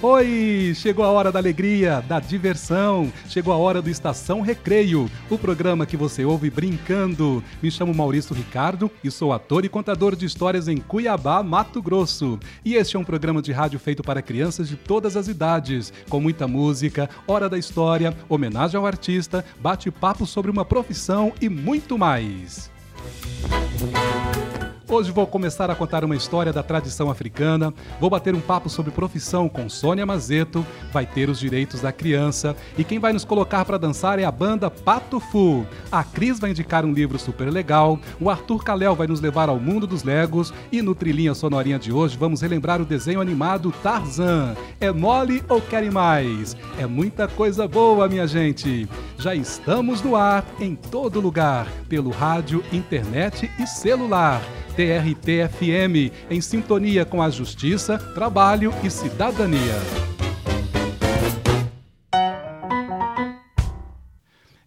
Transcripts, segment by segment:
Oi! Chegou a hora da alegria, da diversão. Chegou a hora do Estação Recreio, o programa que você ouve brincando. Me chamo Maurício Ricardo e sou ator e contador de histórias em Cuiabá, Mato Grosso. E este é um programa de rádio feito para crianças de todas as idades, com muita música, hora da história, homenagem ao artista, bate-papo sobre uma profissão e muito mais. Hoje vou começar a contar uma história da tradição africana, vou bater um papo sobre profissão com Sônia Mazeto, vai ter os direitos da criança e quem vai nos colocar para dançar é a banda Pato Fu. A Cris vai indicar um livro super legal, o Arthur Calel vai nos levar ao mundo dos Legos e no Trilhinha Sonorinha de hoje vamos relembrar o desenho animado Tarzan. É mole ou querem mais? É muita coisa boa, minha gente. Já estamos no ar em todo lugar, pelo rádio, internet e celular. TRT-FM, em sintonia com a justiça, trabalho e cidadania.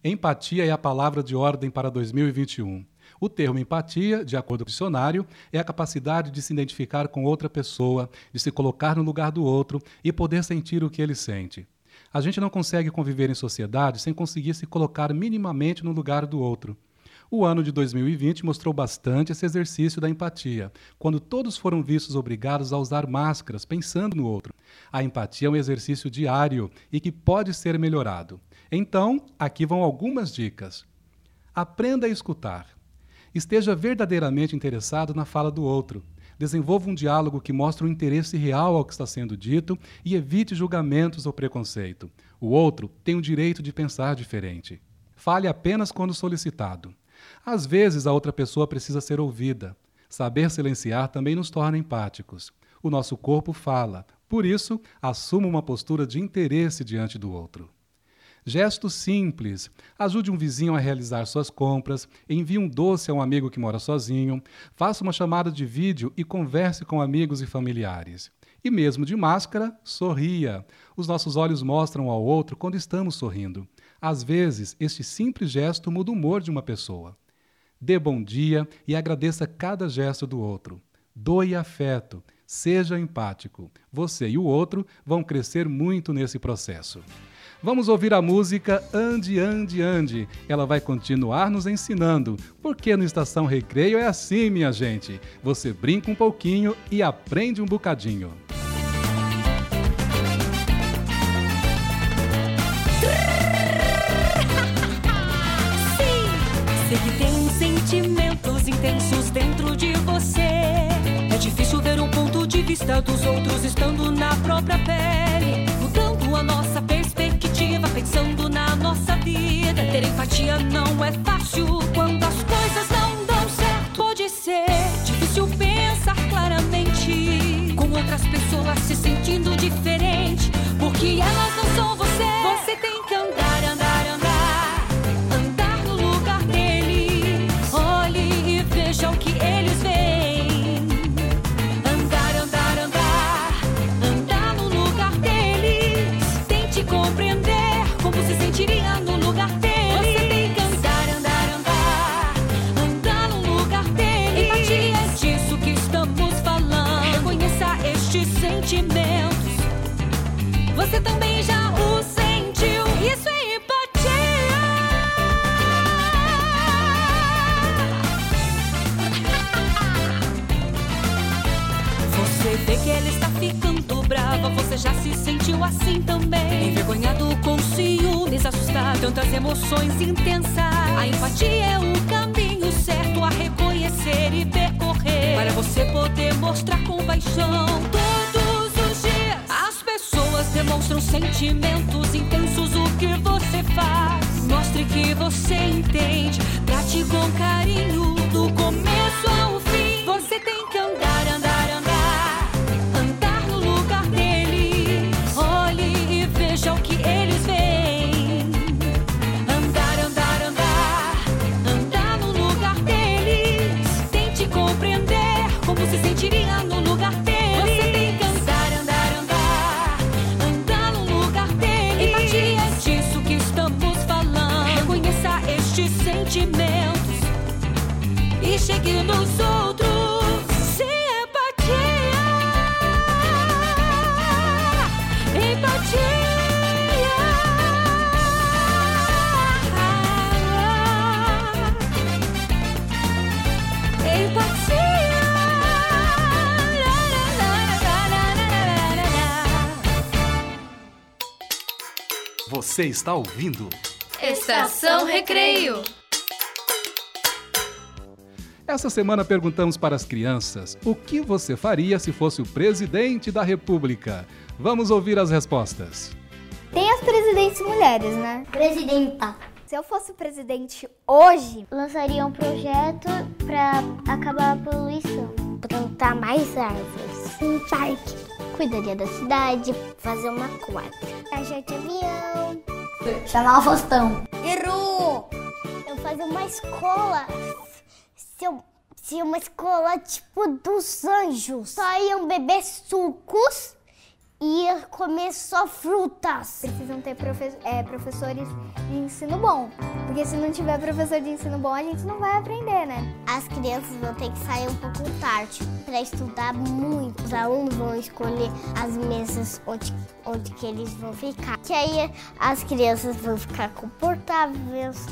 Empatia é a palavra de ordem para 2021. O termo empatia, de acordo com o dicionário, é a capacidade de se identificar com outra pessoa, de se colocar no lugar do outro e poder sentir o que ele sente. A gente não consegue conviver em sociedade sem conseguir se colocar minimamente no lugar do outro. O ano de 2020 mostrou bastante esse exercício da empatia, quando todos foram vistos obrigados a usar máscaras pensando no outro. A empatia é um exercício diário e que pode ser melhorado. Então, aqui vão algumas dicas. Aprenda a escutar. Esteja verdadeiramente interessado na fala do outro. Desenvolva um diálogo que mostre um interesse real ao que está sendo dito e evite julgamentos ou preconceito. O outro tem o direito de pensar diferente. Fale apenas quando solicitado. Às vezes, a outra pessoa precisa ser ouvida. Saber silenciar também nos torna empáticos. O nosso corpo fala, por isso, assuma uma postura de interesse diante do outro. Gestos simples. Ajude um vizinho a realizar suas compras, envie um doce a um amigo que mora sozinho, faça uma chamada de vídeo e converse com amigos e familiares. E mesmo de máscara, sorria. Os nossos olhos mostram ao outro quando estamos sorrindo. Às vezes, este simples gesto muda o humor de uma pessoa. Dê bom dia e agradeça cada gesto do outro. Doe afeto, seja empático. Você e o outro vão crescer muito nesse processo. Vamos ouvir a música Ande, Ande, Ande. Ela vai continuar nos ensinando, porque no Estação Recreio é assim, minha gente. Você brinca um pouquinho e aprende um bocadinho. Sei que tem sentimentos intensos dentro de você. É difícil ver o ponto de vista dos outros estando na própria pele. Mudando a nossa perspectiva, pensando na nossa vida. Ter empatia não é fácil quando as coisas não dão certo. Pode ser difícil pensar claramente com outras pessoas se sentindo diferente. Porque elas não são. Você Você está ouvindo? Estação Recreio. Essa semana perguntamos para as crianças o que você faria se fosse o presidente da República. Vamos ouvir as respostas. Tem as presidentes mulheres, né? Presidenta. Se eu fosse presidente hoje, Lançaria um projeto para acabar a poluição. Plantar mais árvores. Um parque. Cuidaria da cidade. Fazer uma quadra. Viajar de avião. chamar o Faustão. Errou! Eu fazer uma escola. Se eu, se uma escola tipo dos anjos. Só iam beber sucos e comer só frutas. Precisam ter profe- é, professores de ensino bom. Porque se não tiver professor de ensino bom, a gente não vai aprender, né? As crianças vão ter que sair um pouco tarde para estudar muito. Os alunos vão escolher as mesas onde, onde que eles vão ficar. Que aí as crianças vão ficar confortáveis,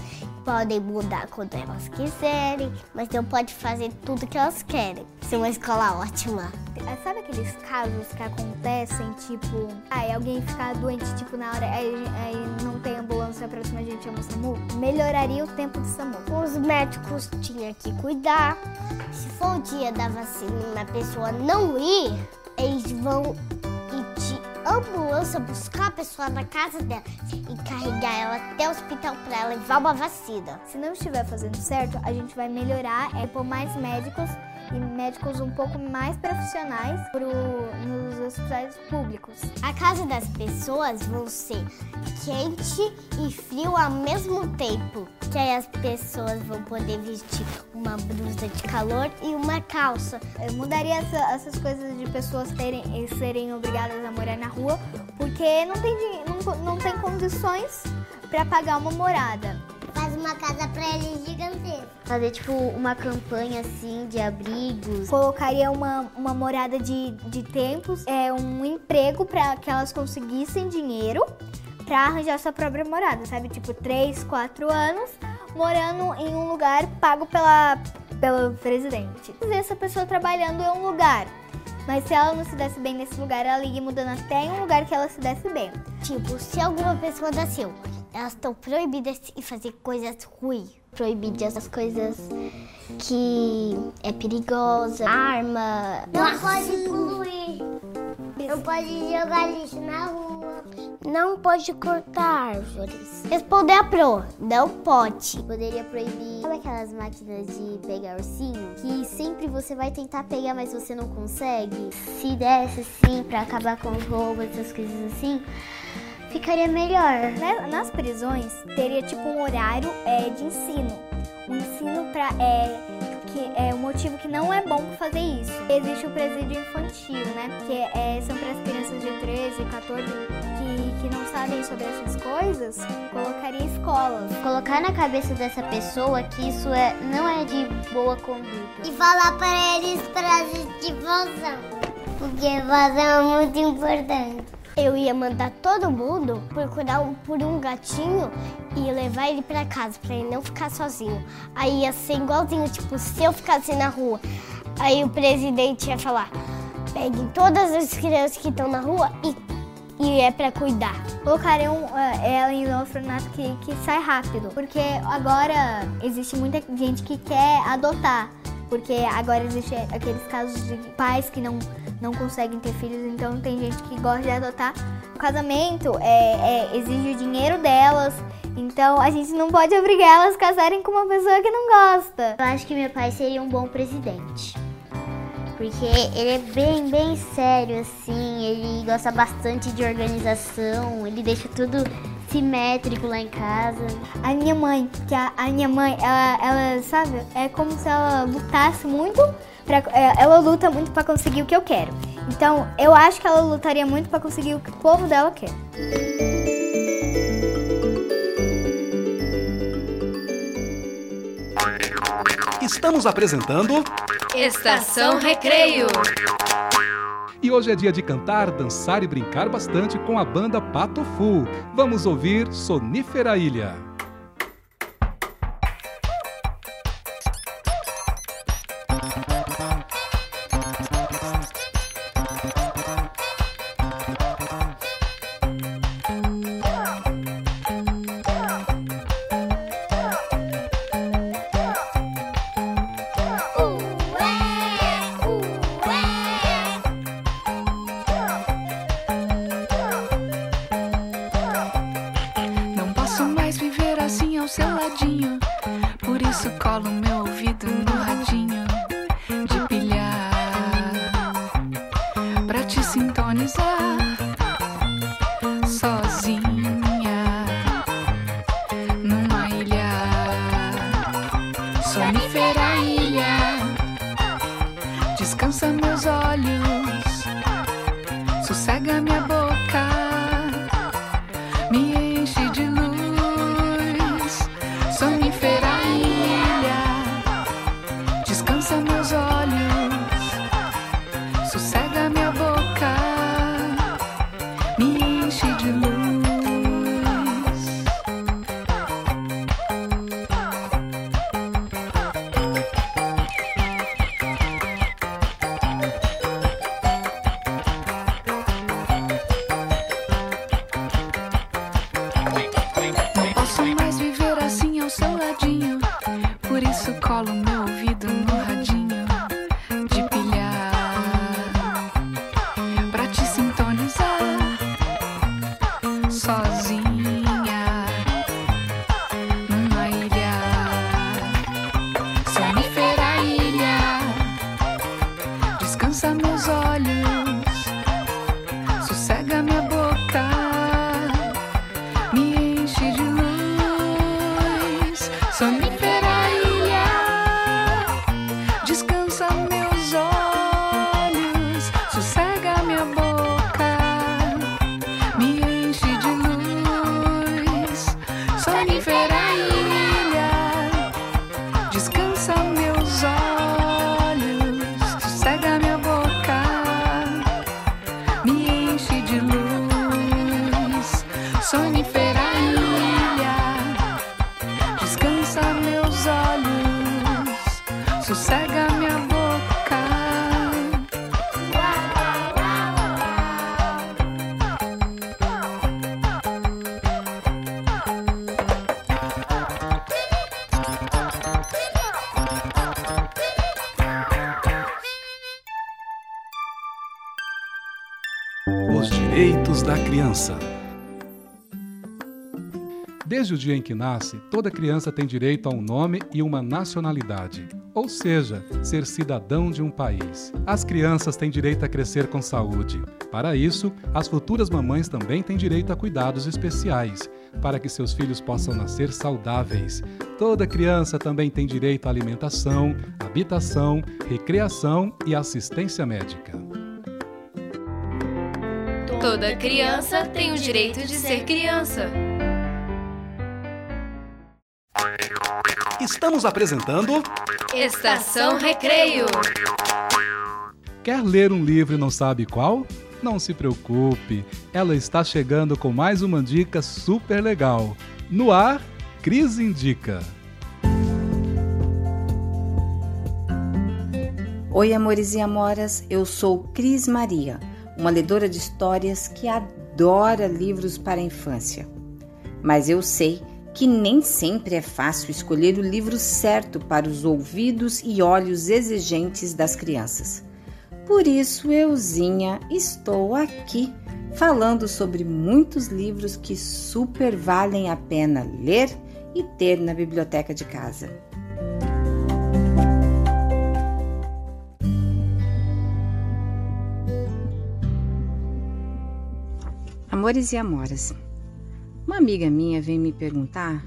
podem mudar quando elas quiserem, mas não pode fazer tudo que elas querem. Ser uma escola ótima. É, Sabe aqueles casos que acontecem, tipo, aí alguém ficar doente, tipo, na hora, aí, aí não tem ambulância pra cima, a gente chama o SAMU? Melhoraria o tempo do SAMU. Os médicos tinham que cuidar. Se for o dia da vacina e a pessoa não ir, eles vão ir ambulância buscar a pessoa na casa dela e carregar ela até o hospital para levar uma vacina. Se não estiver fazendo certo, a gente vai melhorar, é pôr mais médicos e médicos um pouco mais profissionais pro, nos hospitais públicos. A casa das pessoas vão ser quente e frio ao mesmo tempo. Que aí as pessoas vão poder vestir uma blusa de calor e uma calça. Eu mudaria essa- essas coisas de pessoas terem serem obrigadas a morar na rua, porque não tem, não, não tem condições para pagar uma morada. Uma casa para eles gigantesca. Fazer tipo uma campanha assim de abrigos. Colocaria uma, uma morada de, de tempos, é um emprego para que elas conseguissem dinheiro para arranjar sua própria morada, sabe? Tipo, 3, 4 anos morando em um lugar pago pela, pelo presidente. E essa pessoa trabalhando em um lugar. Mas se ela não se desse bem nesse lugar, ela ia mudando até em um lugar que ela se desse bem. Tipo, se alguma pessoa nasceu, elas estão proibidas de fazer coisas ruins. Proibidas as coisas que é perigosa, arma. Não pode poluir. Não pode jogar lixo na rua. Não pode cortar árvores. Responder a pro, não pode. Poderia proibir sabe aquelas máquinas de pegar ursinho que sempre você vai tentar pegar, mas você não consegue. Se desse assim pra acabar com os roubos, essas coisas assim, ficaria melhor. Né, Nas prisões, teria tipo um horário é, de ensino. Um ensino para é, que é um motivo que não é bom fazer isso. Existe o presídio infantil, né? Que é, são para as crianças de 13, 14 que, que não sabem sobre essas coisas. Colocaria escolas. Colocar na cabeça dessa pessoa que isso é, não é de boa conduta. E falar para eles frases de vozão. Porque vozão é muito importante. Eu ia mandar todo mundo procurar um- por um gatinho e levar ele pra casa, pra ele não ficar sozinho. Aí ia ser igualzinho, tipo, se eu ficasse na rua, aí o presidente ia falar: peguem todas as crianças que estão na rua e, e é pra cuidar. Colocariam é, ela em um orfanato que, que sai rápido. Porque agora existe muita gente que quer adotar. Porque agora existe aqueles casos de pais que não, não conseguem ter filhos, então tem gente que gosta de adotar. O casamento é, é, exige o dinheiro delas, então a gente não pode obrigar elas a casarem com uma pessoa que não gosta. Eu acho que meu pai seria um bom presidente. Porque ele é bem, bem sério, assim, ele gosta bastante de organização, ele deixa tudo simétrico lá em casa. A minha mãe, que a, a minha mãe, ela, ela, sabe, é como se ela lutasse muito, pra, é, ela luta muito pra conseguir o que eu quero. Então, eu acho que ela lutaria muito pra conseguir o que o povo dela quer. Estamos apresentando Estação Recreio. E hoje é dia de cantar, dançar e brincar bastante com a banda Pato Fu. Vamos ouvir Sonífera Ilha. Criança. Desde o dia em que nasce, toda criança tem direito a um nome e uma nacionalidade, ou seja, ser cidadão de um país. As crianças têm direito a crescer com saúde. Para isso, as futuras mamães também têm direito a cuidados especiais, para que seus filhos possam nascer saudáveis. Toda criança também tem direito à alimentação, habitação, recreação e assistência médica. Toda criança tem o direito de ser criança. Estamos apresentando Estação Recreio. Quer ler um livro e não sabe qual? Não se preocupe, ela está chegando com mais uma dica super legal. No ar, Cris Indica. Oi, amores e amoras, eu sou Cris Maria uma ledora de histórias que adora livros para a infância. Mas eu sei que nem sempre é fácil escolher o livro certo para os ouvidos e olhos exigentes das crianças. Por isso, euzinha, estou aqui falando sobre muitos livros que super valem a pena ler e ter na biblioteca de casa. Amores e amoras, uma amiga minha veio me perguntar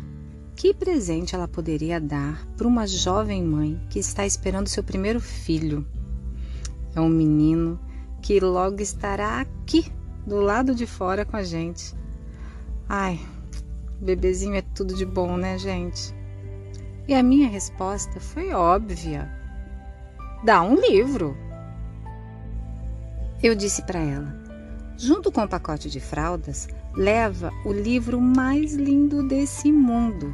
que presente ela poderia dar para uma jovem mãe que está esperando seu primeiro filho. É um menino que logo estará aqui, do lado de fora com a gente. Ai, bebezinho é tudo de bom, né, gente? E a minha resposta foi óbvia: dá um livro. Eu disse para ela: junto com o pacote de fraldas, leva o livro mais lindo desse mundo,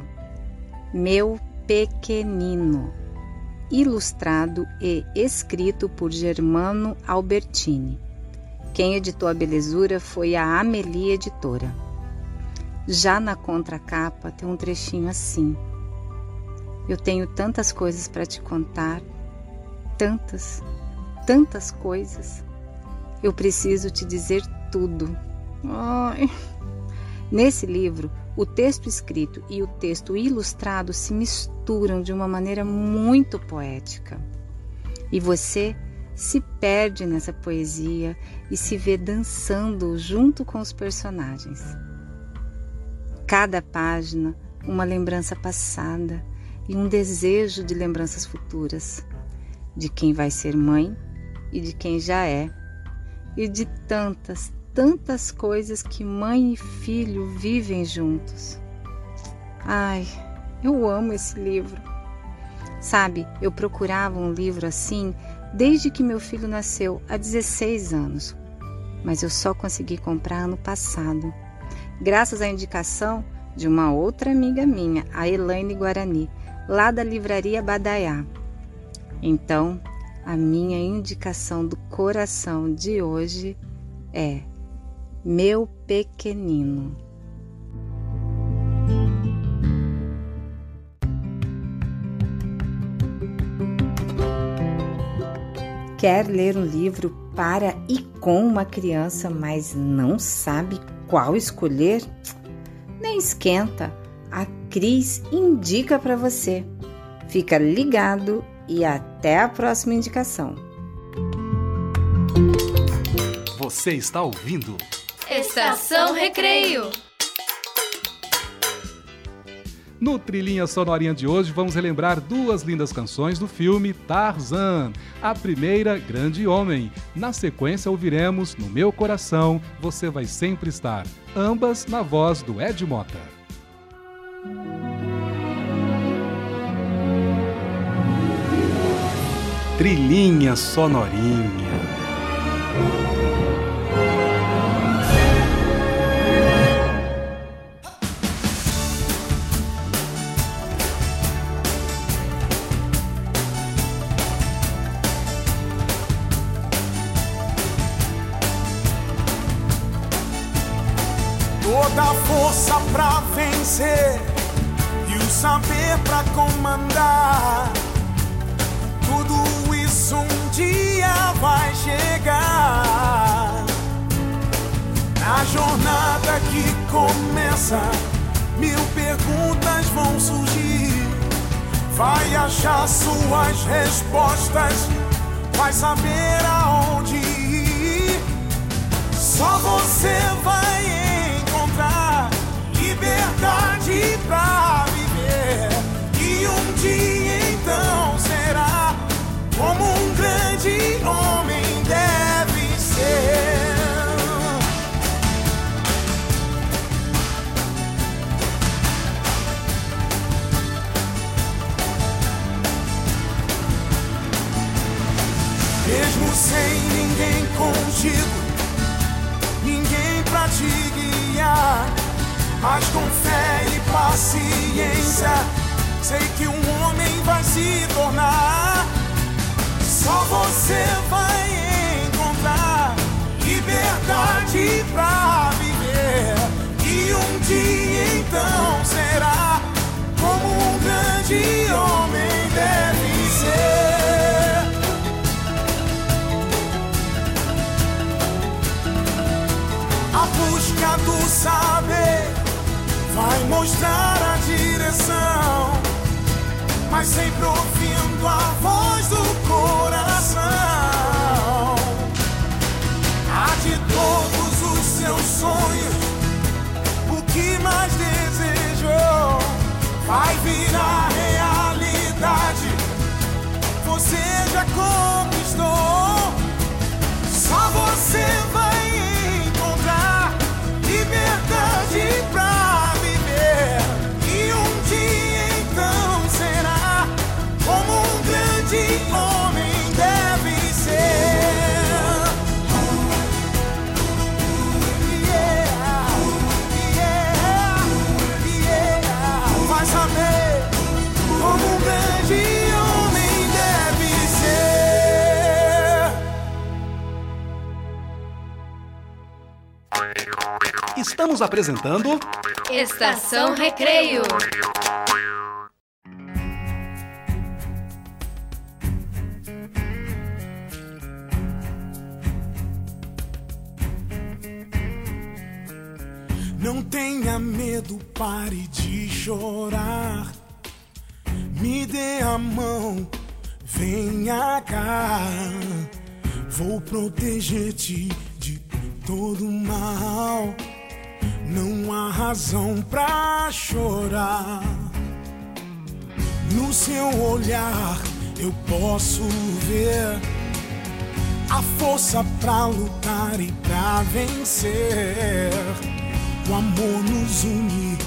Meu Pequenino, ilustrado e escrito por Germano Albertini. Quem editou a belezura foi a Amelie Editora. Já na contracapa tem um trechinho assim. Eu tenho tantas coisas para te contar, tantas, tantas coisas. Eu preciso te dizer tudo. Ai. Nesse livro, o texto escrito e o texto ilustrado se misturam de uma maneira muito poética. E você se perde nessa poesia e se vê dançando junto com os personagens. Cada página, uma lembrança passada e um desejo de lembranças futuras, de quem vai ser mãe e de quem já é, e de tantas, tantas coisas que mãe e filho vivem juntos. Ai, eu amo esse livro. Sabe, eu procurava um livro assim desde que meu filho nasceu há 16 anos, mas eu só consegui comprar ano passado, graças à indicação de uma outra amiga minha, a Elaine Guarani, lá da livraria Badaiá. Então, a minha indicação do coração de hoje é meu pequenino. Quer ler um livro para e com uma criança, mas não sabe qual escolher? Nem esquenta, a Cris indica para você. Fica ligado e até a próxima indicação. Você está ouvindo? Estação Recreio. No Trilhinha Sonorinha de hoje, vamos relembrar duas lindas canções do filme Tarzan. A primeira, Grande Homem. Na sequência, ouviremos No Meu Coração, Você Vai Sempre Estar. Ambas na voz do Ed Mota. Trilhinha Sonorinha. toda força pra vencer e o saber pra comandar. Dia vai chegar. Na jornada que começa, mil perguntas vão surgir. Vai achar suas respostas, vai saber aonde ir. Só você vai encontrar liberdade pra viver. E um dia sem ninguém contigo ninguém pra te guiar. Mas com fé e paciência, sei que um homem vai se tornar. Só você vai encontrar liberdade pra viver. E um dia então será do saber vai mostrar a direção, mas sempre ouvindo a voz do coração. Há de todos os seus sonhos, o que mais desejou vai virar realidade. Você já conquistou, só você vai Estamos apresentando Estação Recreio. Não tenha medo, pare de chorar. Me dê a mão, venha cá. Vou proteger-te de todo mal. Não há razão pra chorar. No seu olhar eu posso ver a força pra lutar e pra vencer. O amor nos une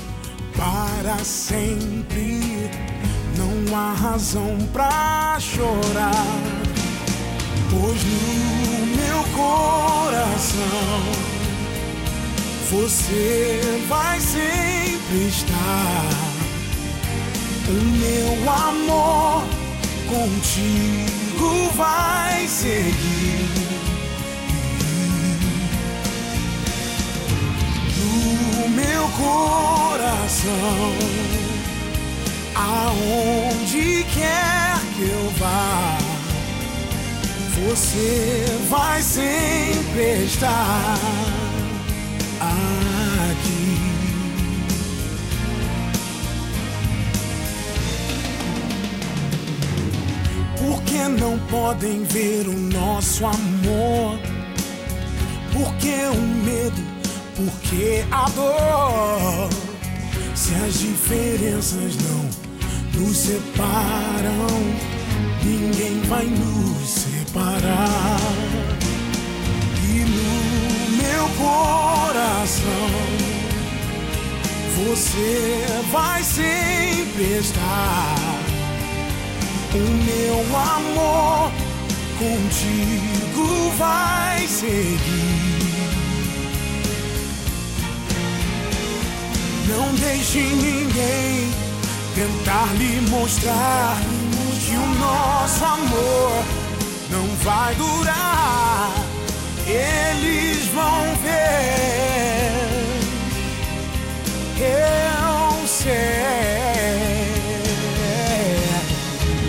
para sempre. Não há razão pra chorar, pois no meu coração você vai sempre estar. O meu amor contigo vai seguir. No meu coração, aonde quer que eu vá, você vai sempre estar aqui. Por que não podem ver o nosso amor? Por que o medo? Por que a dor? Se as diferenças não nos separam, ninguém vai nos separar. Coração, você vai sempre estar. O meu amor contigo vai seguir. Não deixe ninguém tentar lhe mostrar que o nosso amor não vai durar. Eles vão ver. Eu sei.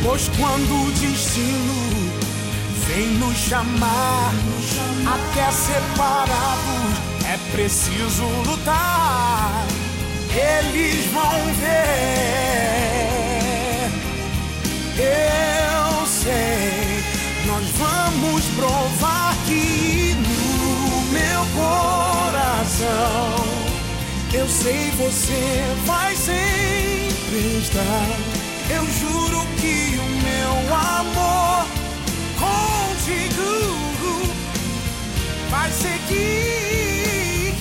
Pois quando o destino vem nos chamar, até separados é preciso lutar. Eles vão ver. Eu sei, nós vamos provar que eu sei você vai sempre estar. Eu juro que o meu amor contigo vai seguir.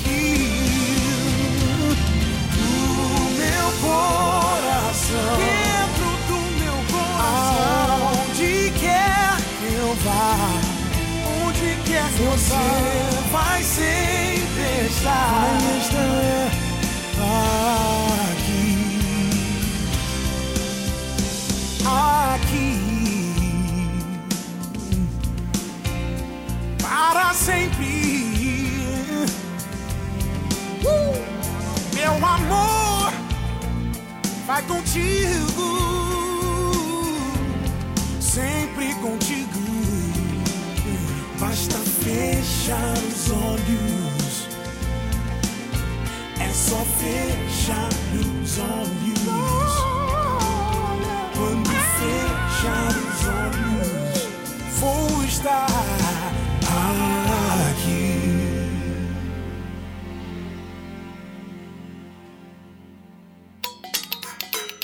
No meu coração, dentro do meu coração, aonde quer que eu vá, onde quer que você vai sempre estar aqui aqui para sempre. Uh! Meu amor vai contigo, sempre contigo. Basta fechar os olhos,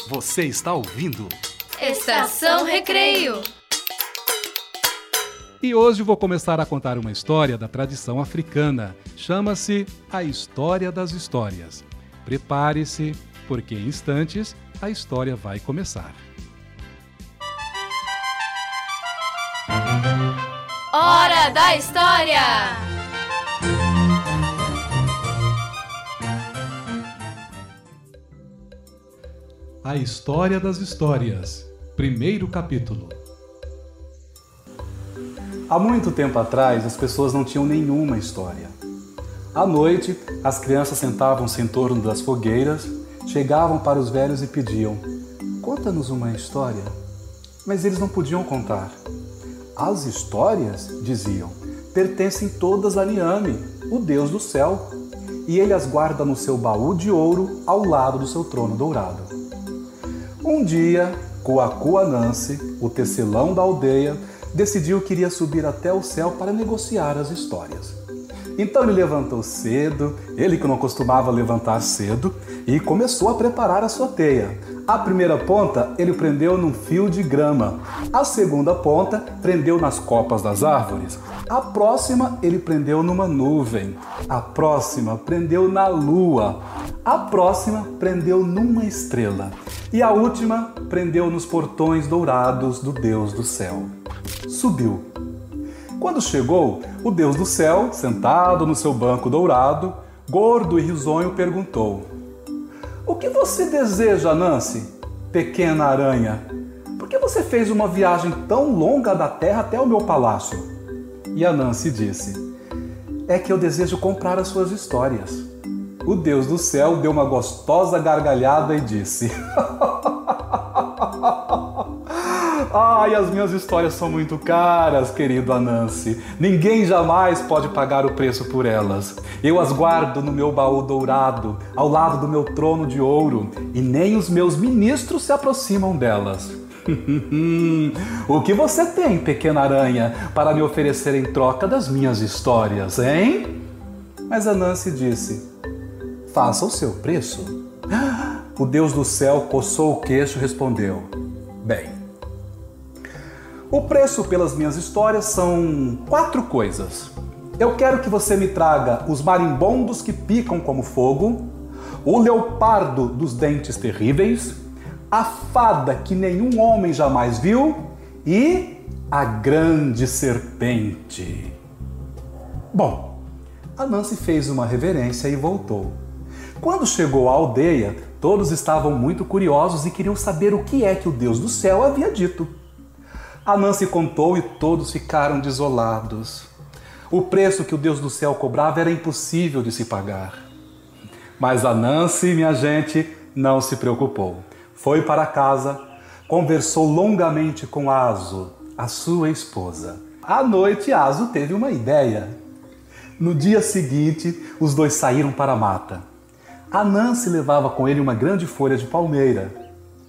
Você está ouvindo? Estação Recreio. E hoje vou começar a contar uma história da tradição africana. Chama-se A História das Histórias. Prepare-se, porque em instantes a história vai começar. Hora da História! A História das Histórias. Primeiro capítulo. Há muito tempo atrás, as pessoas não tinham nenhuma história. À noite, as crianças sentavam-se em torno das fogueiras, chegavam para os velhos e pediam: Conta-nos uma história. Mas eles não podiam contar. As histórias, diziam, pertencem todas a Niame, o Deus do céu, e ele as guarda no seu baú de ouro ao lado do seu trono dourado. Um dia, Coacua Nancy, o tecelão da aldeia, decidiu que iria subir até o céu para negociar as histórias. Então ele levantou cedo, ele que não costumava levantar cedo, e começou a preparar a sua teia. A primeira ponta ele prendeu num fio de grama, a segunda ponta prendeu nas copas das árvores, a próxima ele prendeu numa nuvem, a próxima prendeu na lua, a próxima prendeu numa estrela e a última prendeu nos portões dourados do Deus do céu. Subiu quando chegou, o Deus do céu, sentado no seu banco dourado, gordo e risonho, perguntou: O que você deseja, Nancy, pequena aranha? Por que você fez uma viagem tão longa da terra até o meu palácio? E a Nancy disse: É que eu desejo comprar as suas histórias. O Deus do céu deu uma gostosa gargalhada e disse: Ai, as minhas histórias são muito caras, querido Anansi. Ninguém jamais pode pagar o preço por elas. Eu as guardo no meu baú dourado, ao lado do meu trono de ouro, e nem os meus ministros se aproximam delas. o que você tem, pequena aranha, para me oferecer em troca das minhas histórias, hein? Mas Anansi disse: Faça o seu preço. O Deus do céu coçou o queixo e respondeu: Bem, o preço pelas minhas histórias são quatro coisas. Eu quero que você me traga os marimbondos que picam como fogo, o leopardo dos dentes terríveis, a fada que nenhum homem jamais viu e a grande serpente. Bom, a Nancy fez uma reverência e voltou. Quando chegou à aldeia, todos estavam muito curiosos e queriam saber o que é que o Deus do céu havia dito. A Nancy contou e todos ficaram desolados. O preço que o Deus do céu cobrava era impossível de se pagar. Mas a Nancy, minha gente, não se preocupou. Foi para casa, conversou longamente com Aso, a sua esposa. À noite, Aso teve uma ideia. No dia seguinte, os dois saíram para a mata. A Nancy levava com ele uma grande folha de palmeira.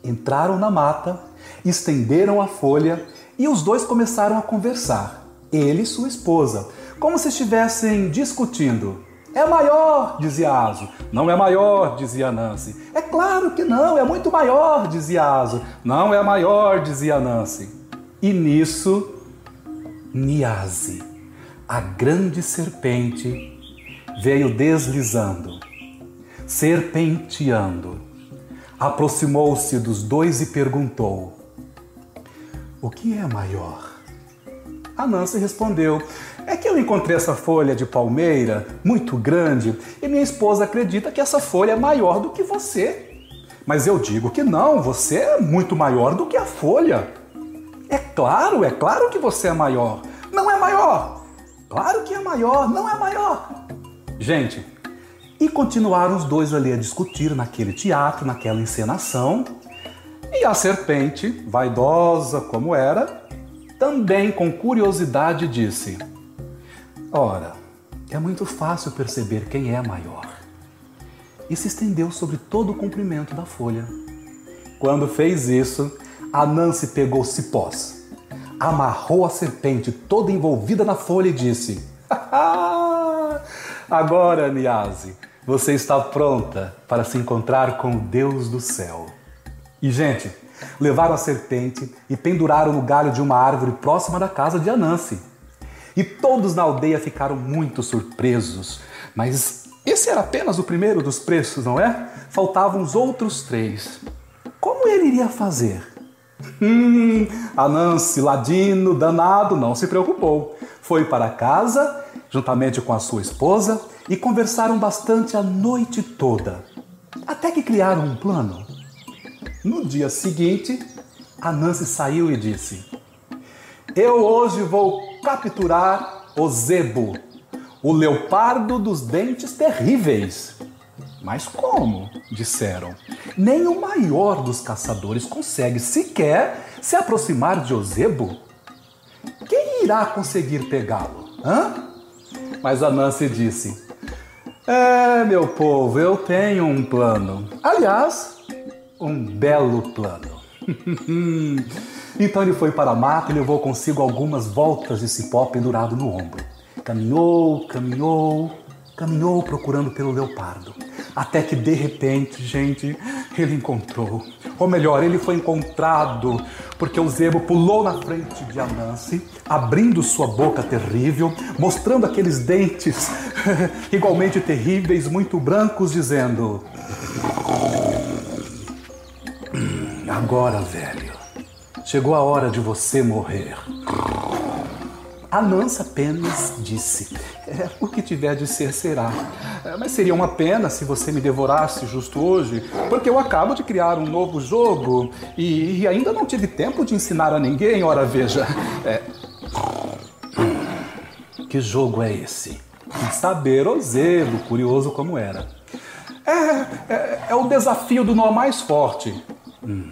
Entraram na mata, estenderam a folha e os dois começaram a conversar, ele e sua esposa, como se estivessem discutindo. É maior, dizia Aso. Não é maior, dizia Nancy. É claro que não, é muito maior, dizia Aso. Não é maior, dizia Nancy. E nisso, Niase, a grande serpente, veio deslizando, serpenteando. Aproximou-se dos dois e perguntou: o que é maior? A Nancy respondeu: É que eu encontrei essa folha de palmeira muito grande e minha esposa acredita que essa folha é maior do que você. Mas eu digo que não, você é muito maior do que a folha. É claro, é claro que você é maior. Não é maior. Claro que é maior, não é maior. Gente, e continuaram os dois ali a discutir naquele teatro, naquela encenação. E a serpente, vaidosa como era, também com curiosidade disse: Ora, é muito fácil perceber quem é maior. E se estendeu sobre todo o comprimento da folha. Quando fez isso, a Nancy pegou cipós, amarrou a serpente toda envolvida na folha e disse: Agora, Niase, você está pronta para se encontrar com o Deus do céu. E, gente, levaram a serpente e penduraram no galho de uma árvore próxima da casa de Anansi. E todos na aldeia ficaram muito surpresos. Mas esse era apenas o primeiro dos preços, não é? Faltavam os outros três. Como ele iria fazer? Hum, Anansi, ladino, danado, não se preocupou. Foi para casa, juntamente com a sua esposa, e conversaram bastante a noite toda. Até que criaram um plano. No dia seguinte, a Nancy saiu e disse: Eu hoje vou capturar o zebo, o leopardo dos dentes terríveis. Mas como? disseram. Nem o maior dos caçadores consegue sequer se aproximar de Ozebo. Quem irá conseguir pegá-lo? Hã? Mas Anansi disse: É, meu povo, eu tenho um plano. Aliás, um belo plano. então ele foi para a mata e levou consigo algumas voltas de cipó pendurado no ombro. Caminhou, caminhou, caminhou procurando pelo leopardo. Até que de repente, gente, ele encontrou. Ou melhor, ele foi encontrado, porque o zebo pulou na frente de Anansi, abrindo sua boca terrível, mostrando aqueles dentes igualmente terríveis, muito brancos, dizendo: Agora, velho, chegou a hora de você morrer. A Nansa apenas disse: é, O que tiver de ser, será. É, mas seria uma pena se você me devorasse justo hoje, porque eu acabo de criar um novo jogo e, e ainda não tive tempo de ensinar a ninguém. Ora, veja. É... Que jogo é esse? Saber o zelo, curioso como era. É, é, é o desafio do nó mais forte. Hum,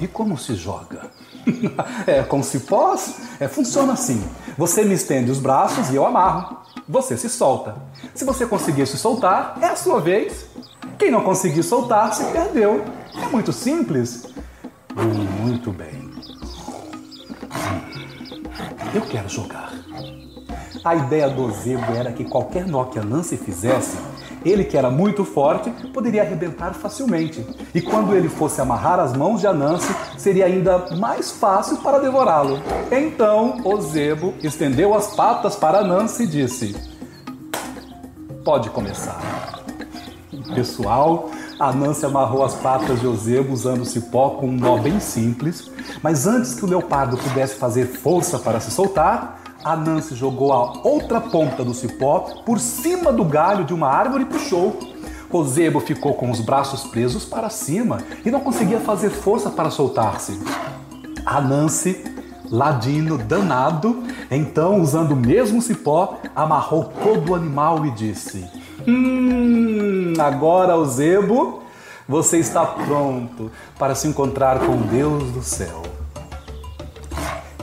e como se joga? é, com cipós, é, funciona assim. Você me estende os braços e eu amarro. Você se solta. Se você conseguir se soltar, é a sua vez. Quem não conseguir soltar, se perdeu. É muito simples. Hum, muito bem. Hum, eu quero jogar. A ideia do Zebo era que qualquer nó que a Nancy fizesse, ele, que era muito forte, poderia arrebentar facilmente. E quando ele fosse amarrar as mãos de Anansi, seria ainda mais fácil para devorá-lo. Então, Ozebo estendeu as patas para Anansi e disse: Pode começar. Pessoal, Anansi amarrou as patas de Ozebo usando o cipó com um nó bem simples, mas antes que o leopardo pudesse fazer força para se soltar, a Nancy jogou a outra ponta do cipó por cima do galho de uma árvore e puxou. O zebo ficou com os braços presos para cima e não conseguia fazer força para soltar-se. A Nancy, ladino danado, então, usando o mesmo cipó, amarrou todo o animal e disse: Hum, agora, o zebo, você está pronto para se encontrar com Deus do céu.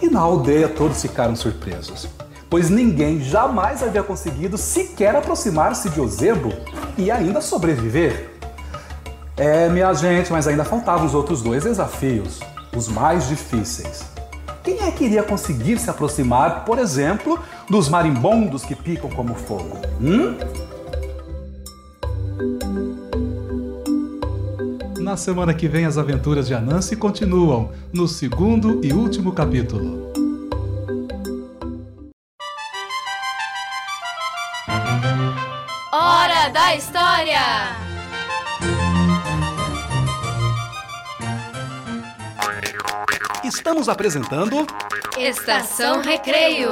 E na aldeia todos ficaram surpresos, pois ninguém jamais havia conseguido sequer aproximar-se de Ozebo e ainda sobreviver. É, minha gente, mas ainda faltavam os outros dois desafios, os mais difíceis. Quem é que iria conseguir se aproximar, por exemplo, dos marimbondos que picam como fogo? Hum? Na semana que vem, as aventuras de Anansi continuam no segundo e último capítulo. Hora da História! Estamos apresentando Estação Recreio.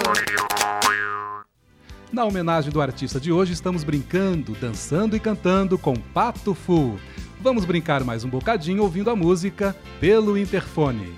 Na homenagem do artista de hoje, estamos brincando, dançando e cantando com Pato Fu. Vamos brincar mais um bocadinho ouvindo a música pelo interfone.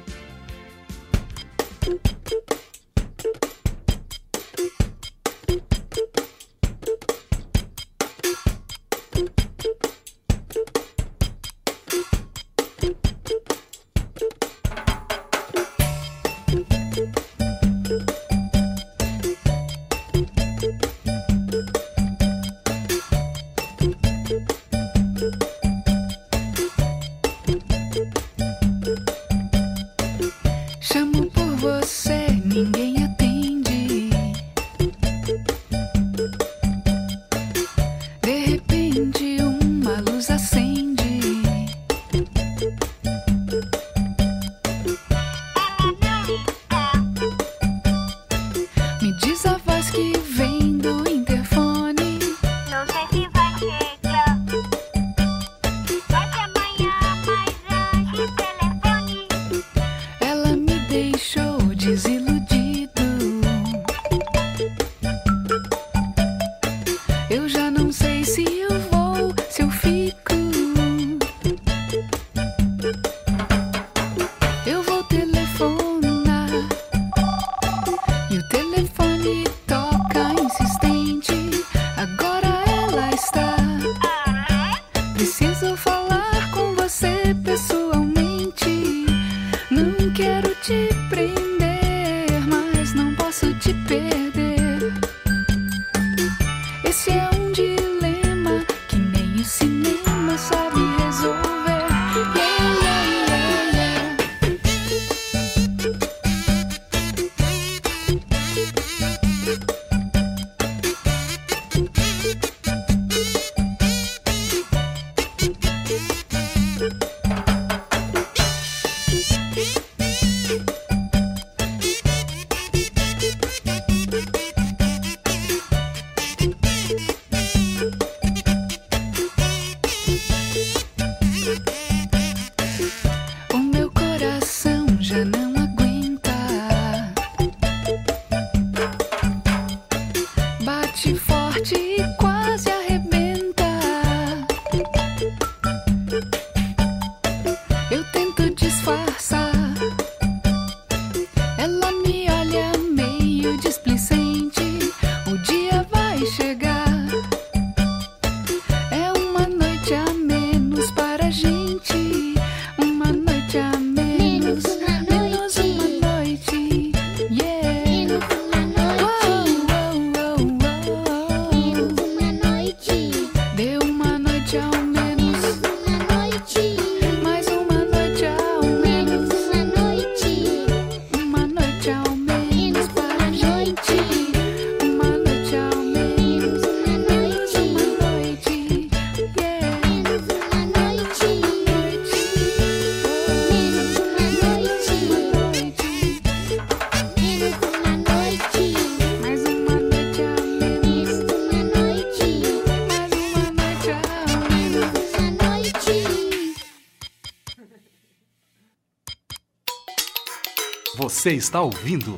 Você está ouvindo?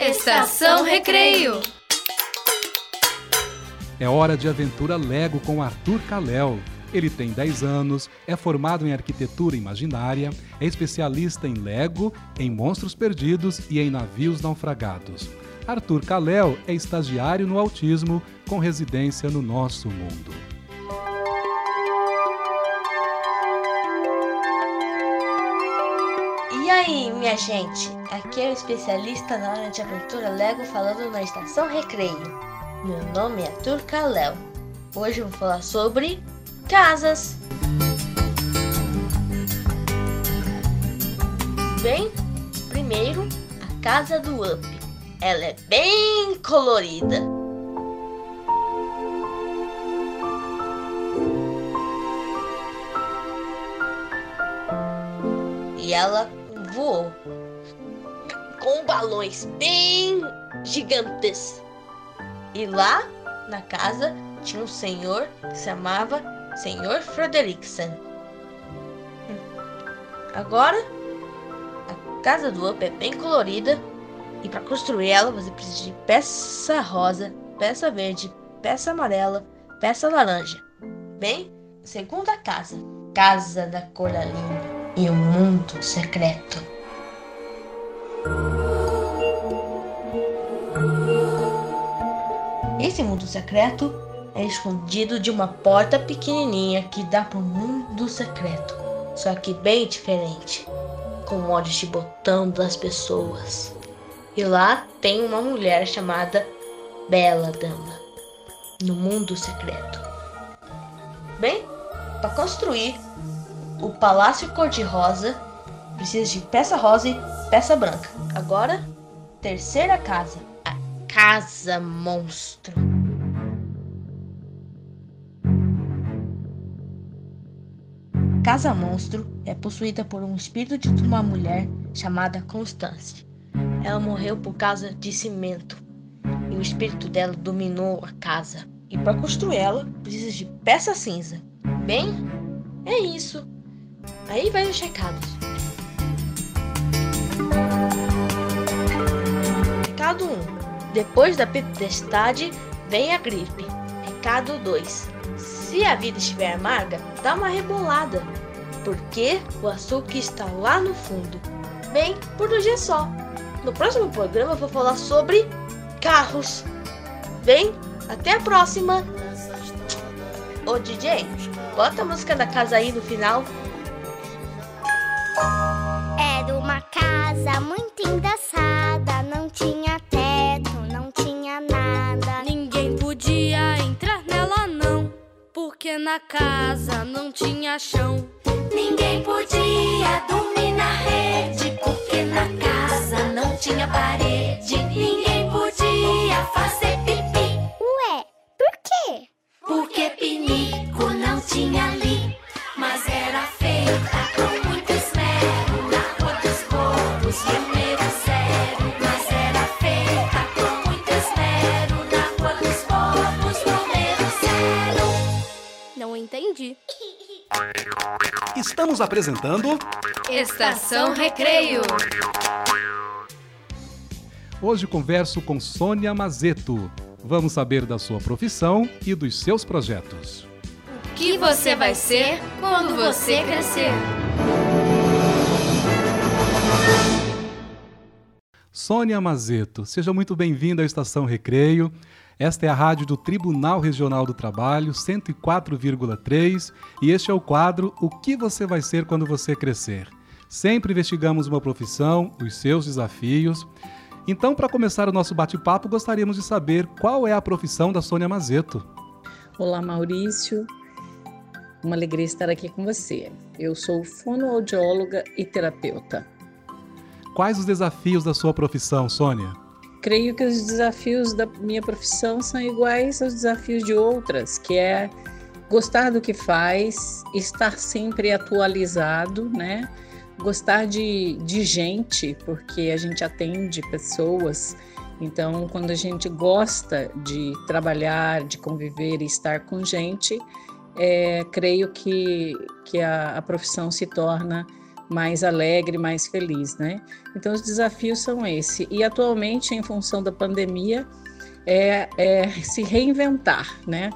Estação Recreio. É hora de aventura Lego com Arthur Kalel. Ele tem 10 anos, é formado em arquitetura imaginária, é especialista em Lego, em monstros perdidos e em navios naufragados. Arthur Kalel é estagiário no autismo com residência no nosso mundo. Aí, minha gente? Aqui é o especialista na área de aventura Lego falando na Estação Recreio. Meu nome é Turca Léo. Hoje eu vou falar sobre casas. Bem, primeiro, a casa do Up. Ela é bem colorida. E ela voou com balões bem gigantes. E lá na casa tinha um senhor que se chamava Senhor Frederiksen. Agora, a casa do Up é bem colorida e para construir ela você precisa de peça rosa, peça verde, peça amarela, peça laranja. Bem, segunda casa, casa da Coraline e o mundo secreto. Esse mundo secreto é escondido de uma porta pequenininha que dá para o mundo secreto, só que bem diferente, com olhos de botão das pessoas. E lá tem uma mulher chamada Bela Dama, no mundo secreto. Bem, para construir o palácio cor-de-rosa, precisa de peça rosa e peça branca. Agora, terceira casa, casa monstro. Casa Monstro é possuída por um espírito de uma mulher chamada Constance. Ela morreu por causa de cimento e o espírito dela dominou a casa. E para construir ela, precisa de peça cinza. Bem, é isso. Aí vai os recados. Depois da tempestade vem a gripe. Recado 2. Se a vida estiver amarga, dá uma rebolada, porque o açúcar está lá no fundo. Bem, por hoje é só. No próximo programa eu vou falar sobre carros. Bem, até a próxima. Ô DJ, bota a música da casa aí no final. Era uma casa muito engraçada, porque na casa não tinha chão. Ninguém podia dormir na rede, porque na casa não tinha parede. Ninguém podia fazer pipi, Ué, por quê? porque pinico não tinha ali. Mas era feita com Estamos apresentando Estação Recreio. Hoje converso com Sônia Mazeto. Vamos saber da sua profissão e dos seus projetos. O que você vai ser quando você crescer? Sônia Mazeto, seja muito bem-vinda à Estação Recreio. Esta é a rádio do Tribunal Regional do Trabalho, 104,3, e este é o quadro O que você vai ser quando você crescer. Sempre investigamos uma profissão, os seus desafios. Então, para começar o nosso bate-papo, gostaríamos de saber qual é a profissão da Sônia Mazeto. Olá, Maurício. Uma alegria estar aqui com você. Eu sou fonoaudióloga e terapeuta. Quais os desafios da sua profissão, Sônia? Creio que os desafios da minha profissão são iguais aos desafios de outras, que é gostar do que faz, estar sempre atualizado, né? Gostar de, de gente, porque a gente atende pessoas. Então, quando a gente gosta de trabalhar, de conviver e estar com gente, é, creio que, que a, a profissão se torna mais alegre, mais feliz, né? Então os desafios são esse. E atualmente, em função da pandemia, é, é se reinventar, né?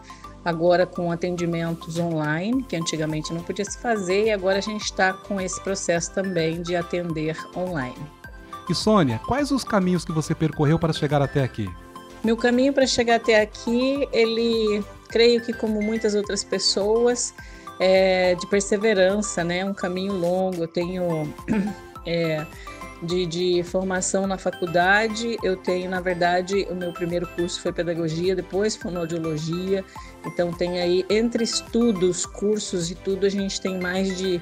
Agora com atendimentos online, que antigamente não podia se fazer, e agora a gente está com esse processo também de atender online. E Sônia, quais os caminhos que você percorreu para chegar até aqui? Meu caminho para chegar até aqui, ele, creio que como muitas outras pessoas, é, de perseverança, né? Um caminho longo. Eu tenho é, de, de, formação na faculdade. Eu tenho, na verdade, o meu primeiro curso foi pedagogia, depois fonoaudiologia. Então tem aí entre estudos, cursos e tudo, a gente tem mais de,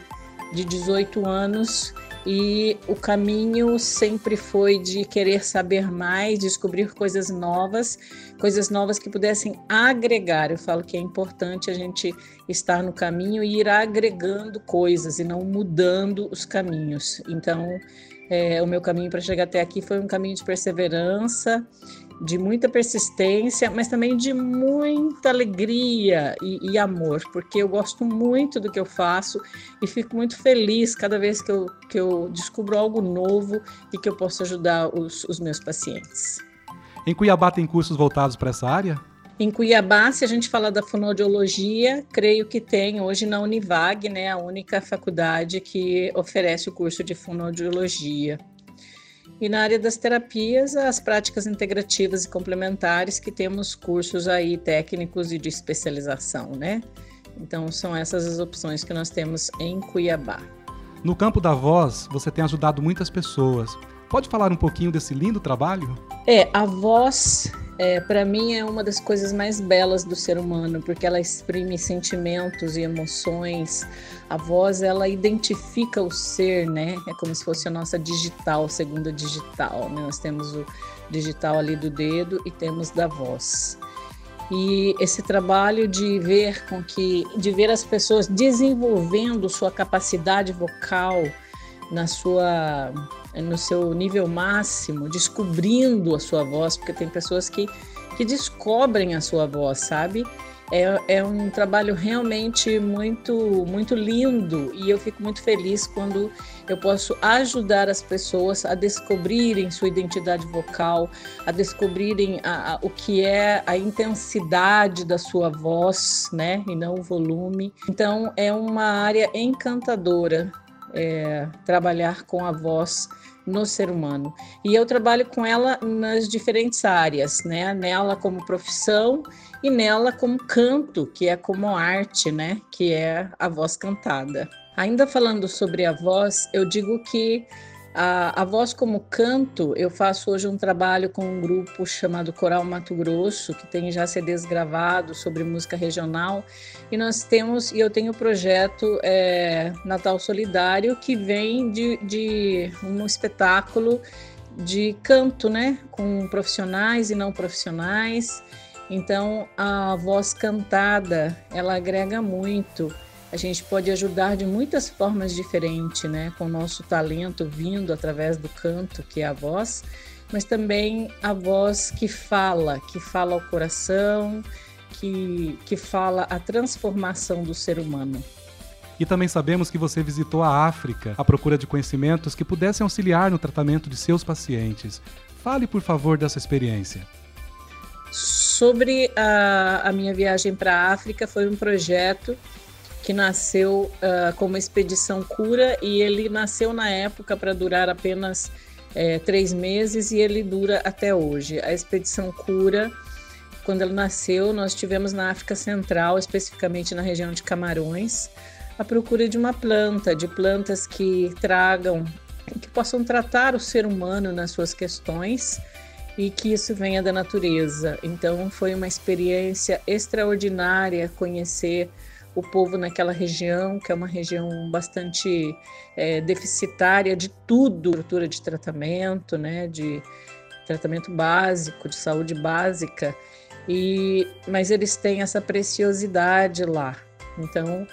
de 18 anos e o caminho sempre foi de querer saber mais, descobrir coisas novas, coisas novas que pudessem agregar. Eu falo que é importante a gente estar no caminho e ir agregando coisas e não mudando os caminhos. Então, é, o meu caminho para chegar até aqui foi um caminho de perseverança, de muita persistência, mas também de muita alegria e, e, amor, porque eu gosto muito do que eu faço e fico muito feliz cada vez que eu, que eu descubro algo novo e que eu posso ajudar os, os meus pacientes. Em Cuiabá tem cursos voltados para essa área? Em Cuiabá, se a gente falar da fonoaudiologia, creio que tem hoje na Univag, né, a única faculdade que oferece o curso de fonoaudiologia. E na área das terapias, as práticas integrativas e complementares, que temos cursos aí técnicos e de especialização, né? Então, são essas as opções que nós temos em Cuiabá. No campo da voz, você tem ajudado muitas pessoas. Pode falar um pouquinho desse lindo trabalho? É, a voz, é, para mim, é uma das coisas mais belas do ser humano, porque ela exprime sentimentos e emoções. A voz, ela identifica o ser, né? É como se fosse a nossa digital, segunda digital. Né? Nós temos o digital ali do dedo e temos da voz. E esse trabalho de ver com que, de ver as pessoas desenvolvendo sua capacidade vocal na sua no seu nível máximo, descobrindo a sua voz, porque tem pessoas que, que descobrem a sua voz, sabe? É, é um trabalho realmente muito, muito lindo e eu fico muito feliz quando eu posso ajudar as pessoas a descobrirem sua identidade vocal, a descobrirem a, a, o que é a intensidade da sua voz, né, e não o volume. Então é uma área encantadora é, trabalhar com a voz no ser humano. E eu trabalho com ela nas diferentes áreas, né? Nela como profissão e nela como canto, que é como arte, né? Que é a voz cantada. Ainda falando sobre a voz, eu digo que a, a, voz como canto, eu faço hoje um trabalho com um grupo chamado Coral Mato Grosso, que tem já CDs gravados sobre música regional, e nós temos, e eu tenho o projeto é, Natal Solidário, que vem de, de um espetáculo de canto, né, com profissionais e não profissionais. Então, a voz cantada, ela agrega muito a gente pode ajudar de muitas formas diferentes, né? Com o nosso talento vindo através do canto, que é a voz, mas também a voz que fala, que fala ao coração, que, que fala a transformação do ser humano. E também sabemos que você visitou a África à procura de conhecimentos que pudessem auxiliar no tratamento de seus pacientes. Fale, por favor, dessa experiência. Sobre a, a minha viagem para a África, foi um projeto que nasceu uh, como Expedição Cura e ele nasceu na época para durar apenas é, três meses e ele dura até hoje. A Expedição Cura, quando ela nasceu, nós tivemos na África Central, especificamente na região de Camarões, a procura de uma planta, de plantas que tragam, que possam tratar o ser humano nas suas questões e que isso venha da natureza. Então foi uma experiência extraordinária conhecer o povo naquela região, que é uma região bastante é, deficitária de tudo, estrutura de tratamento, né, de tratamento básico, de saúde básica, e mas eles têm essa preciosidade lá. Então,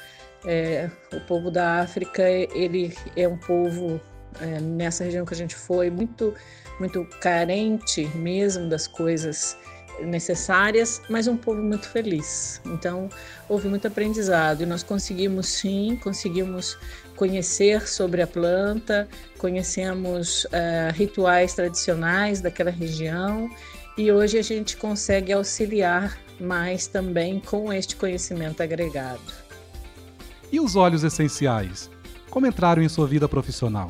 é, o povo da África, ele é um povo é, nessa região que a gente foi muito muito carente mesmo das coisas necessárias, mas um povo muito feliz. Então, houve muito aprendizado e nós conseguimos sim, conseguimos conhecer sobre a planta, conhecemos uh, rituais tradicionais daquela região e hoje a gente consegue auxiliar mais também com este conhecimento agregado. E os óleos essenciais? Como entraram em sua vida profissional?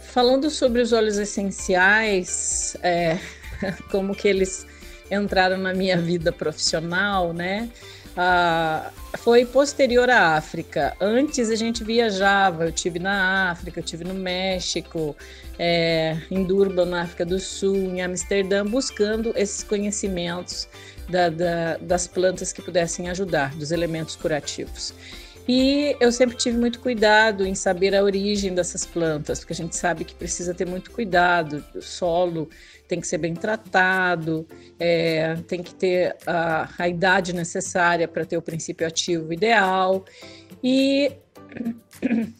Falando sobre os óleos essenciais, é, como que eles entraram na minha vida profissional, né? Ah, foi posterior à África. Antes a gente viajava, eu tive na África, eu tive no México, é, em Durban, na África do Sul, em Amsterdã, buscando esses conhecimentos da, da, das plantas que pudessem ajudar, dos elementos curativos. E eu sempre tive muito cuidado em saber a origem dessas plantas, porque a gente sabe que precisa ter muito cuidado. O solo tem que ser bem tratado, é, tem que ter a, a idade necessária para ter o princípio ativo ideal. E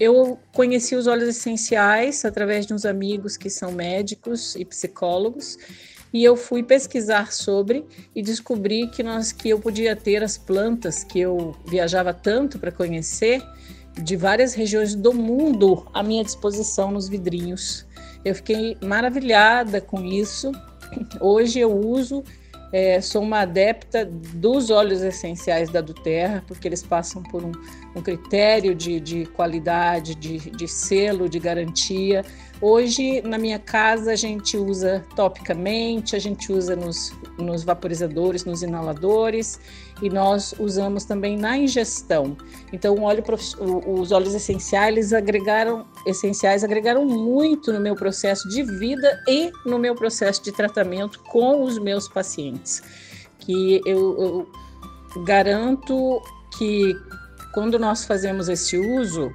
eu conheci os óleos essenciais através de uns amigos que são médicos e psicólogos e eu fui pesquisar sobre e descobri que nós que eu podia ter as plantas que eu viajava tanto para conhecer de várias regiões do mundo à minha disposição nos vidrinhos. Eu fiquei maravilhada com isso. Hoje eu uso é, sou uma adepta dos óleos essenciais da Duterra, porque eles passam por um, um critério de, de qualidade, de, de, selo, de garantia. Hoje, na minha casa, a gente usa topicamente, a gente usa nos, nos vaporizadores, nos inaladores, e nós usamos também na ingestão. Então, óleo, os óleos essenciais agregaram, essenciais agregaram muito no meu processo de vida e no meu processo de tratamento com os meus pacientes. Que eu, eu garanto que quando nós fazemos esse uso,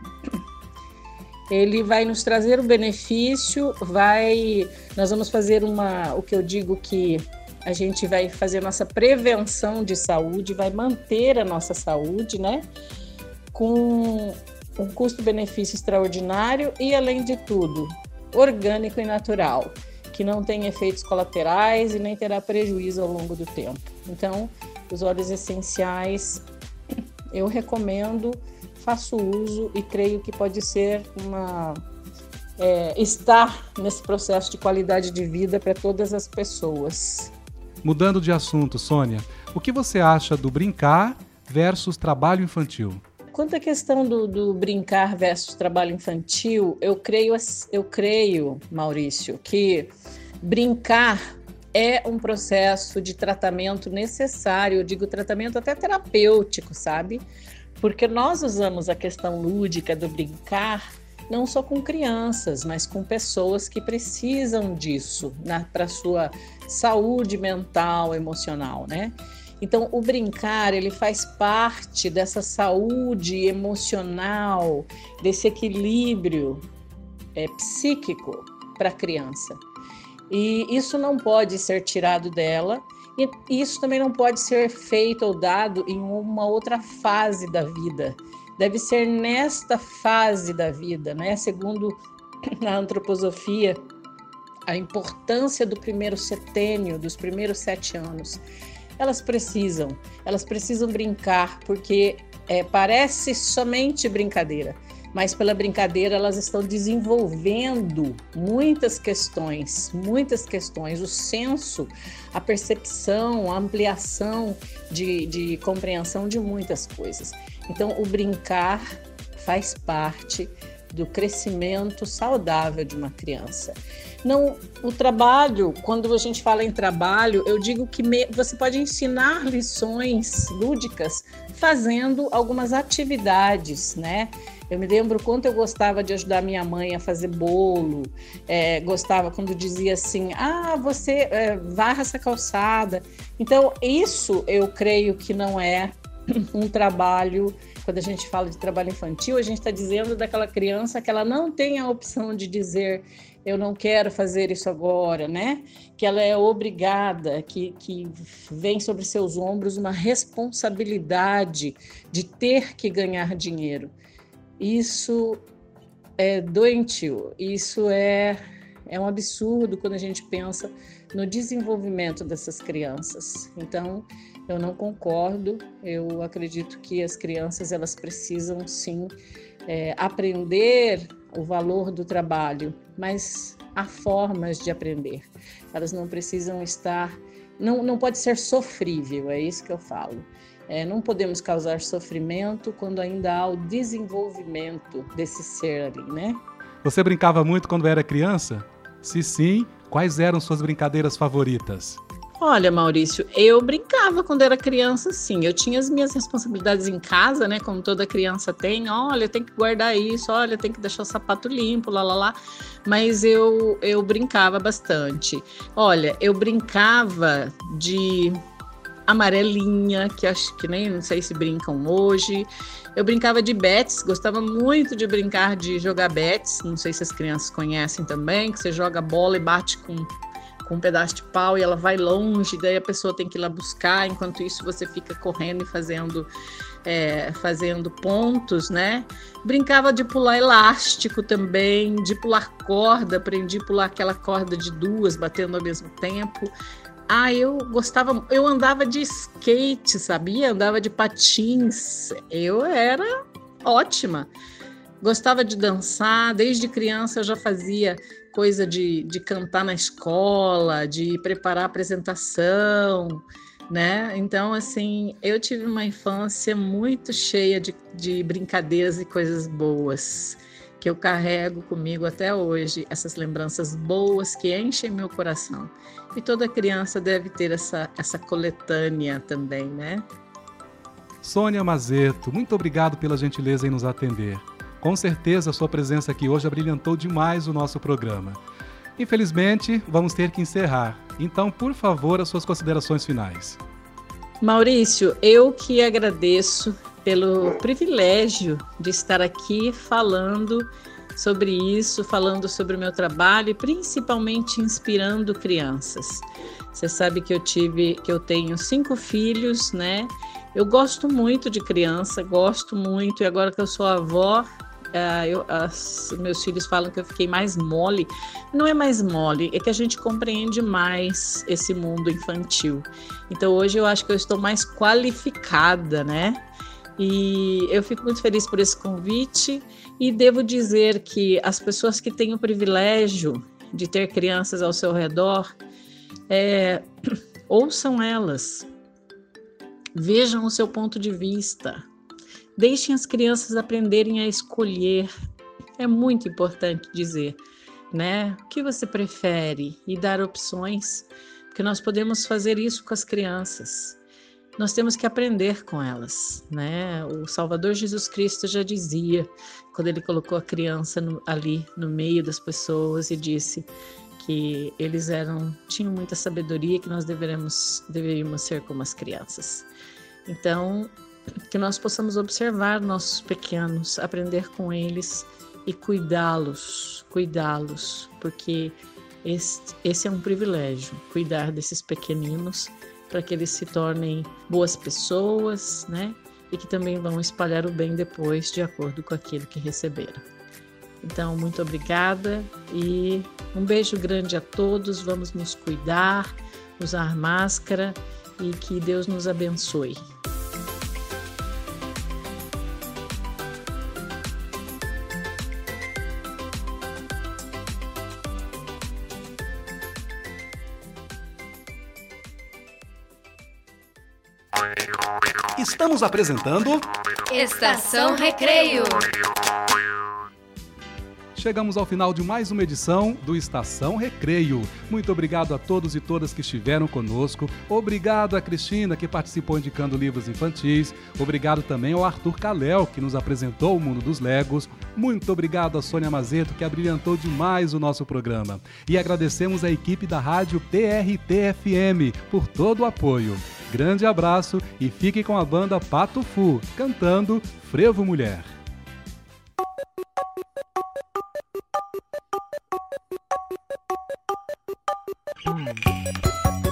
ele vai nos trazer o benefício, vai, nós vamos fazer uma, o que eu digo que a gente vai fazer nossa prevenção de saúde, vai manter a nossa saúde, né? Com um custo-benefício extraordinário e, além de tudo, orgânico e natural, que não tem efeitos colaterais e nem terá prejuízo ao longo do tempo. Então, os óleos essenciais eu recomendo, faço uso e creio que pode ser uma é, estar nesse processo de qualidade de vida para todas as pessoas. Mudando de assunto, Sônia, o que você acha do brincar versus trabalho infantil? quanto à questão do, do, brincar versus trabalho infantil, eu creio, eu creio, Maurício, que brincar é um processo de tratamento necessário, eu digo tratamento até terapêutico, sabe? Porque nós usamos a questão lúdica do brincar não só com crianças, mas com pessoas que precisam disso para sua saúde mental, emocional, né? Então, o brincar, ele faz parte dessa saúde emocional, desse equilíbrio é, psíquico para a criança. E isso não pode ser tirado dela, e isso também não pode ser feito ou dado em uma outra fase da vida. Deve ser nesta fase da vida, né? Segundo a antroposofia, a importância do primeiro setênio, dos primeiros sete anos elas precisam, elas precisam brincar, porque é, parece somente brincadeira, mas pela brincadeira elas estão desenvolvendo muitas questões, muitas questões, o senso, a percepção, a ampliação de, de compreensão de muitas coisas. Então, o brincar faz parte do crescimento saudável de uma criança. Não, o trabalho, quando a gente fala em trabalho, eu digo que me, você pode ensinar lições lúdicas fazendo algumas atividades, né? Eu me lembro quanto eu gostava de ajudar minha mãe a fazer bolo, é, gostava quando dizia assim: ah, você é, varra essa calçada. Então, isso eu creio que não é um trabalho quando a gente fala de trabalho infantil, a gente está dizendo daquela criança que ela não tem a opção de dizer eu não quero fazer isso agora, né? Que ela é obrigada, que, que vem sobre seus ombros uma responsabilidade de ter que ganhar dinheiro. Isso é doentio, isso é, é um absurdo quando a gente pensa no desenvolvimento dessas crianças. Então, eu não concordo. Eu acredito que as crianças elas precisam sim é, aprender o valor do trabalho, mas há formas de aprender. Elas não precisam estar, não, não pode ser sofrível. É isso que eu falo. É, não podemos causar sofrimento quando ainda há o desenvolvimento desse ser ali, né? Você brincava muito quando era criança? Se sim, quais eram suas brincadeiras favoritas? Olha, Maurício, eu brincava quando era criança, sim. Eu tinha as minhas responsabilidades em casa, né? Como toda criança tem. Olha, tem que guardar isso, olha, tem que deixar o sapato limpo, lá, lá, lá. Mas eu, eu brincava bastante. Olha, eu brincava de amarelinha, que acho que nem não sei se brincam hoje. Eu brincava de bets, gostava muito de brincar de jogar bets. Não sei se as crianças conhecem também, que você joga bola e bate com com um pedaço de pau e ela vai longe, daí a pessoa tem que ir lá buscar, enquanto isso você fica correndo e fazendo, é, fazendo pontos, né? Brincava de pular elástico também, de pular corda, aprendi a pular aquela corda de duas, batendo ao mesmo tempo. Ah, eu gostava, eu andava de skate, sabia? Andava de patins. Eu era ótima. Gostava de dançar, desde criança eu já fazia coisa de, de cantar na escola, de preparar apresentação, né? Então, assim, eu tive uma infância muito cheia de, de brincadeiras e coisas boas, que eu carrego comigo até hoje, essas lembranças boas que enchem meu coração. E toda criança deve ter essa, essa coletânea também, né? Sônia Mazeto, muito obrigado pela gentileza em nos atender. Com certeza, sua presença aqui hoje abrilhantou demais o nosso programa. Infelizmente, vamos ter que encerrar. Então, por favor, as suas considerações finais. Maurício, eu que agradeço pelo privilégio de estar aqui falando sobre isso, falando sobre o meu trabalho e principalmente inspirando crianças. Você sabe que eu tive, que eu tenho cinco filhos, né? Eu gosto muito de criança, gosto muito, e agora que eu sou avó, Uh, eu, as, meus filhos falam que eu fiquei mais mole. Não é mais mole, é que a gente compreende mais esse mundo infantil. Então hoje eu acho que eu estou mais qualificada, né? E eu fico muito feliz por esse convite e devo dizer que as pessoas que têm o privilégio de ter crianças ao seu redor, é, ouçam elas, vejam o seu ponto de vista, Deixem as crianças aprenderem a escolher. É muito importante dizer, né? O que você prefere e dar opções, porque nós podemos fazer isso com as crianças. Nós temos que aprender com elas, né? O Salvador Jesus Cristo já dizia, quando ele colocou a criança no, ali no meio das pessoas e disse que eles eram tinham muita sabedoria que nós deveríamos deveríamos ser como as crianças. Então, que nós possamos observar nossos pequenos, aprender com eles e cuidá-los, cuidá-los, porque esse, é um privilégio, cuidar desses pequeninos para que eles se tornem boas pessoas, né? E que também vão espalhar o bem depois, de acordo com aquilo que receberam. Então, muito obrigada e um beijo grande a todos. Vamos nos cuidar, usar máscara e que Deus nos abençoe. Estamos apresentando Estação Recreio. Chegamos ao final de mais uma edição do Estação Recreio. Muito obrigado a todos e todas que estiveram conosco. Obrigado a Cristina, que participou indicando livros infantis. Obrigado também ao Arthur Caléu, que nos apresentou o mundo dos Legos. Muito obrigado a Sônia Mazeto, que abrilhantou demais o nosso programa. E agradecemos a equipe da rádio PRT-FM por todo o apoio. Grande abraço e fique com a banda Pato Fu, cantando Frevo Mulher. Mm-hmm.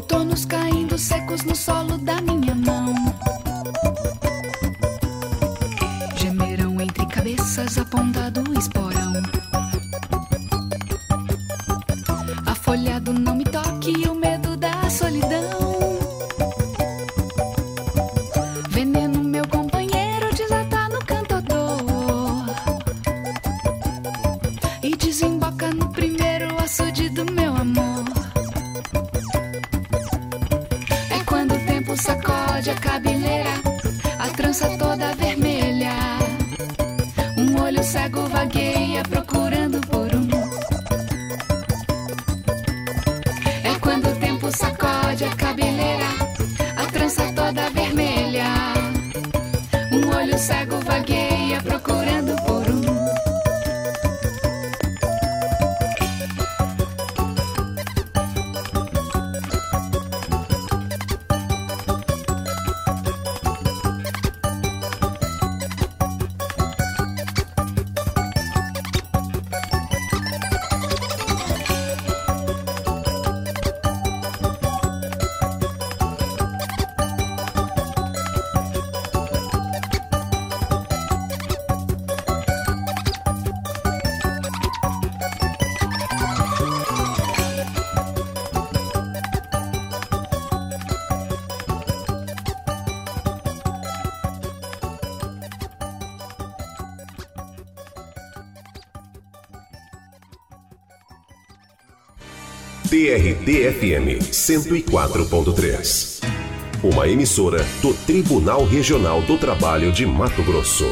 Outonos caindo secos no solo TRT-FM 104.3. Uma emissora do Tribunal Regional do Trabalho de Mato Grosso.